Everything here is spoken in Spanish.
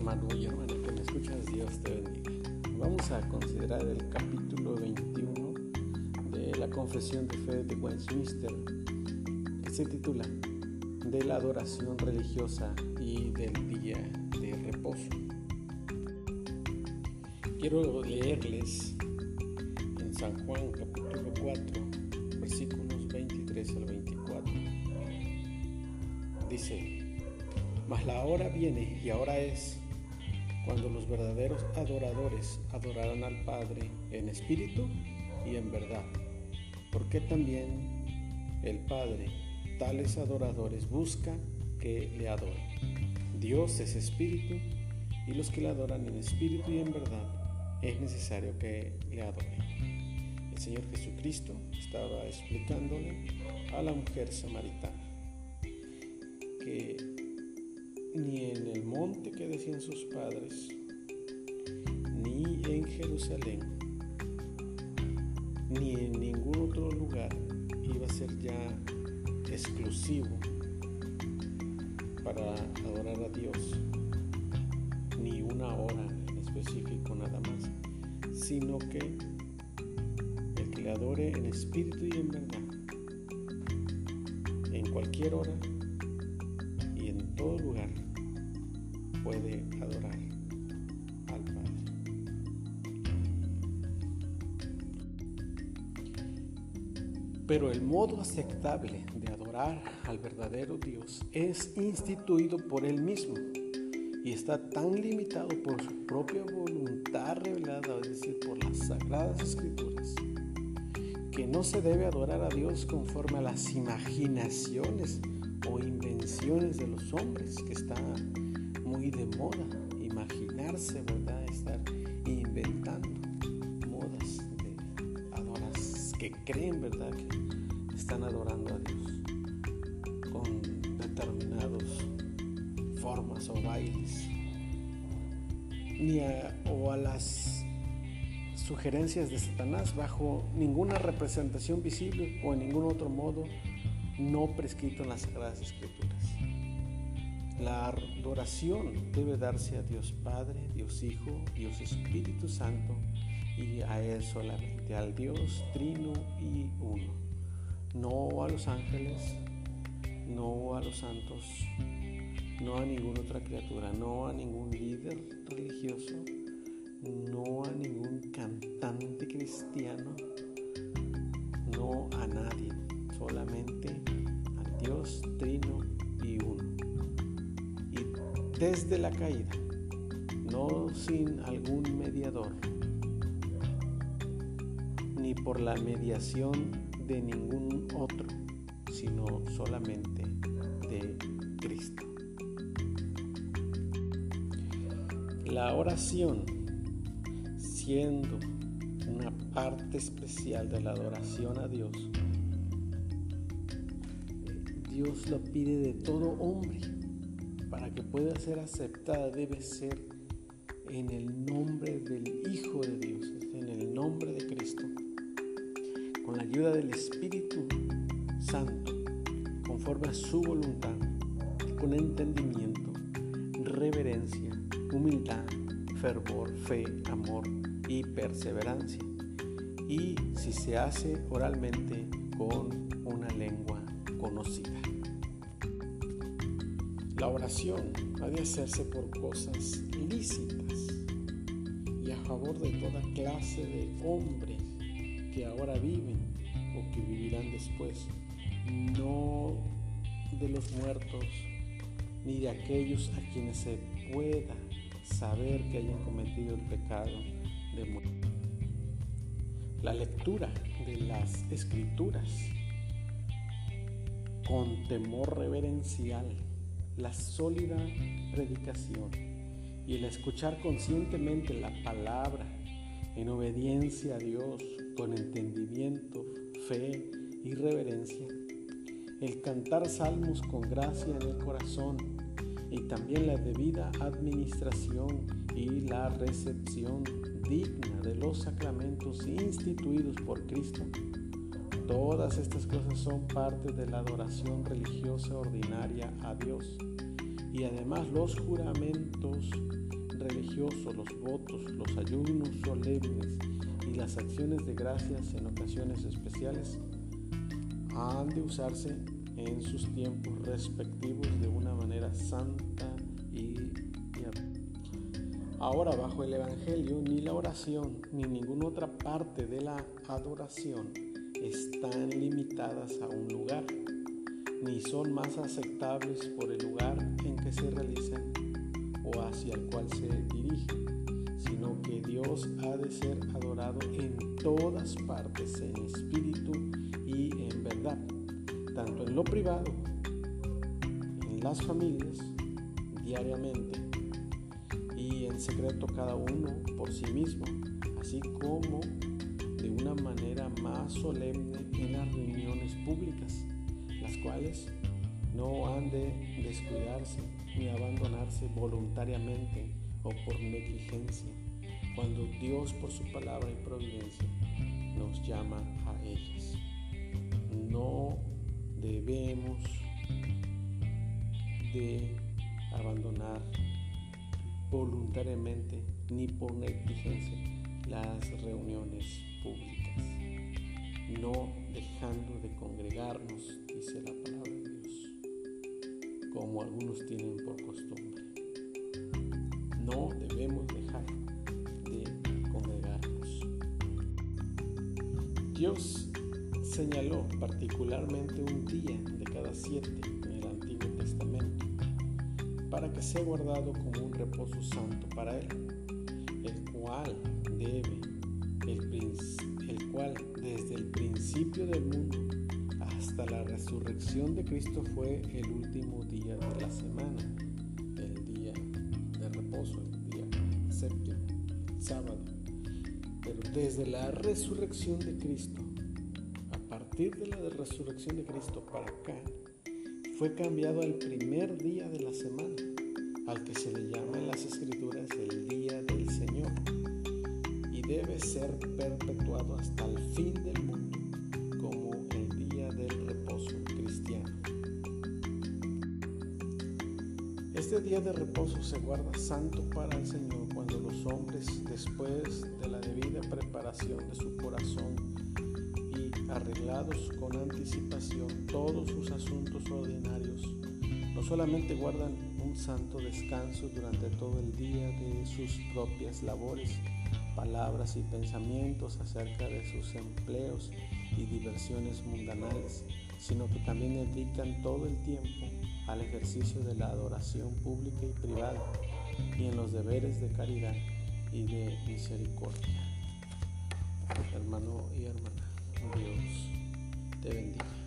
hermano y hermana que me escuchas, Dios te bendiga. Vamos a considerar el capítulo 21 de la Confesión de Fe de Westminster, que se titula De la adoración religiosa y del día de reposo. Quiero leerles en San Juan capítulo 4, versículos 23 al 24. Dice, mas la hora viene y ahora es cuando los verdaderos adoradores adorarán al Padre en espíritu y en verdad, porque también el Padre tales adoradores busca que le adoren. Dios es espíritu y los que le adoran en espíritu y en verdad es necesario que le adoren. El Señor Jesucristo estaba explicándole a la mujer samaritana que ni en el monte que decían sus padres, ni en Jerusalén, ni en ningún otro lugar iba a ser ya exclusivo para adorar a Dios, ni una hora en específico nada más, sino que el que le adore en espíritu y en verdad, en cualquier hora, puede adorar al Padre. Pero el modo aceptable de adorar al verdadero Dios es instituido por Él mismo y está tan limitado por su propia voluntad revelada, es decir, por las sagradas escrituras, que no se debe adorar a Dios conforme a las imaginaciones o invenciones de los hombres, que está muy de moda, imaginarse, ¿verdad? Estar inventando modas de adoras que creen, ¿verdad? Que están adorando a Dios con determinadas formas o bailes, ni o a las sugerencias de Satanás bajo ninguna representación visible o en ningún otro modo no prescrito en las Sagradas Escrituras. La adoración debe darse a Dios Padre, Dios Hijo, Dios Espíritu Santo y a Él solamente, al Dios Trino y Uno. No a los ángeles, no a los santos, no a ninguna otra criatura, no a ningún líder religioso, desde la caída, no sin algún mediador, ni por la mediación de ningún otro, sino solamente de Cristo. La oración, siendo una parte especial de la adoración a Dios, Dios lo pide de todo hombre. Para que pueda ser aceptada debe ser en el nombre del Hijo de Dios, en el nombre de Cristo, con la ayuda del Espíritu Santo, conforme a su voluntad, con entendimiento, reverencia, humildad, fervor, fe, amor y perseverancia. Y si se hace oralmente con una lengua conocida. La oración ha de hacerse por cosas lícitas y a favor de toda clase de hombres que ahora viven o que vivirán después, no de los muertos ni de aquellos a quienes se pueda saber que hayan cometido el pecado de muerte. La lectura de las escrituras con temor reverencial, la sólida predicación y el escuchar conscientemente la palabra en obediencia a Dios con entendimiento, fe y reverencia, el cantar salmos con gracia en el corazón y también la debida administración y la recepción digna de los sacramentos instituidos por Cristo Todas estas cosas son parte de la adoración religiosa ordinaria a Dios. Y además los juramentos religioso, los votos, los ayunos solemnes y las acciones de gracias en ocasiones especiales han de usarse en sus tiempos respectivos de una manera santa y Ahora bajo el Evangelio ni la oración ni ninguna otra parte de la adoración están limitadas a un lugar, ni son más aceptables por el lugar en que se realizan o hacia el cual se dirigen, sino que Dios ha de ser adorado en todas partes, en espíritu y en verdad, tanto en lo privado, en las familias, diariamente, en secreto cada uno por sí mismo, así como de una manera más solemne en las reuniones públicas, las cuales no han de descuidarse ni abandonarse voluntariamente o por negligencia, cuando Dios por su palabra y providencia nos llama a ellas. No debemos de abandonar voluntariamente ni por negligencia las reuniones públicas, no dejando de congregarnos, dice la palabra de Dios, como algunos tienen por costumbre. No debemos dejar de congregarnos. Dios señaló particularmente un día de cada siete en el Antiguo Testamento para que sea guardado como un reposo santo para Él, el cual debe, el, el cual desde el principio del mundo hasta la resurrección de Cristo fue el último día de la semana, el día de reposo, el día séptimo, sábado. Pero desde la resurrección de Cristo, a partir de la resurrección de Cristo para acá, fue cambiado al primer día de la semana, ser perpetuado hasta el fin del mundo como el día del reposo cristiano. Este día de reposo se guarda santo para el Señor cuando los hombres, después de la debida preparación de su corazón, arreglados con anticipación todos sus asuntos ordinarios, no solamente guardan un santo descanso durante todo el día de sus propias labores, palabras y pensamientos acerca de sus empleos y diversiones mundanales, sino que también dedican todo el tiempo al ejercicio de la adoración pública y privada y en los deberes de caridad y de misericordia. Hermano y hermana. Dios te bendiga.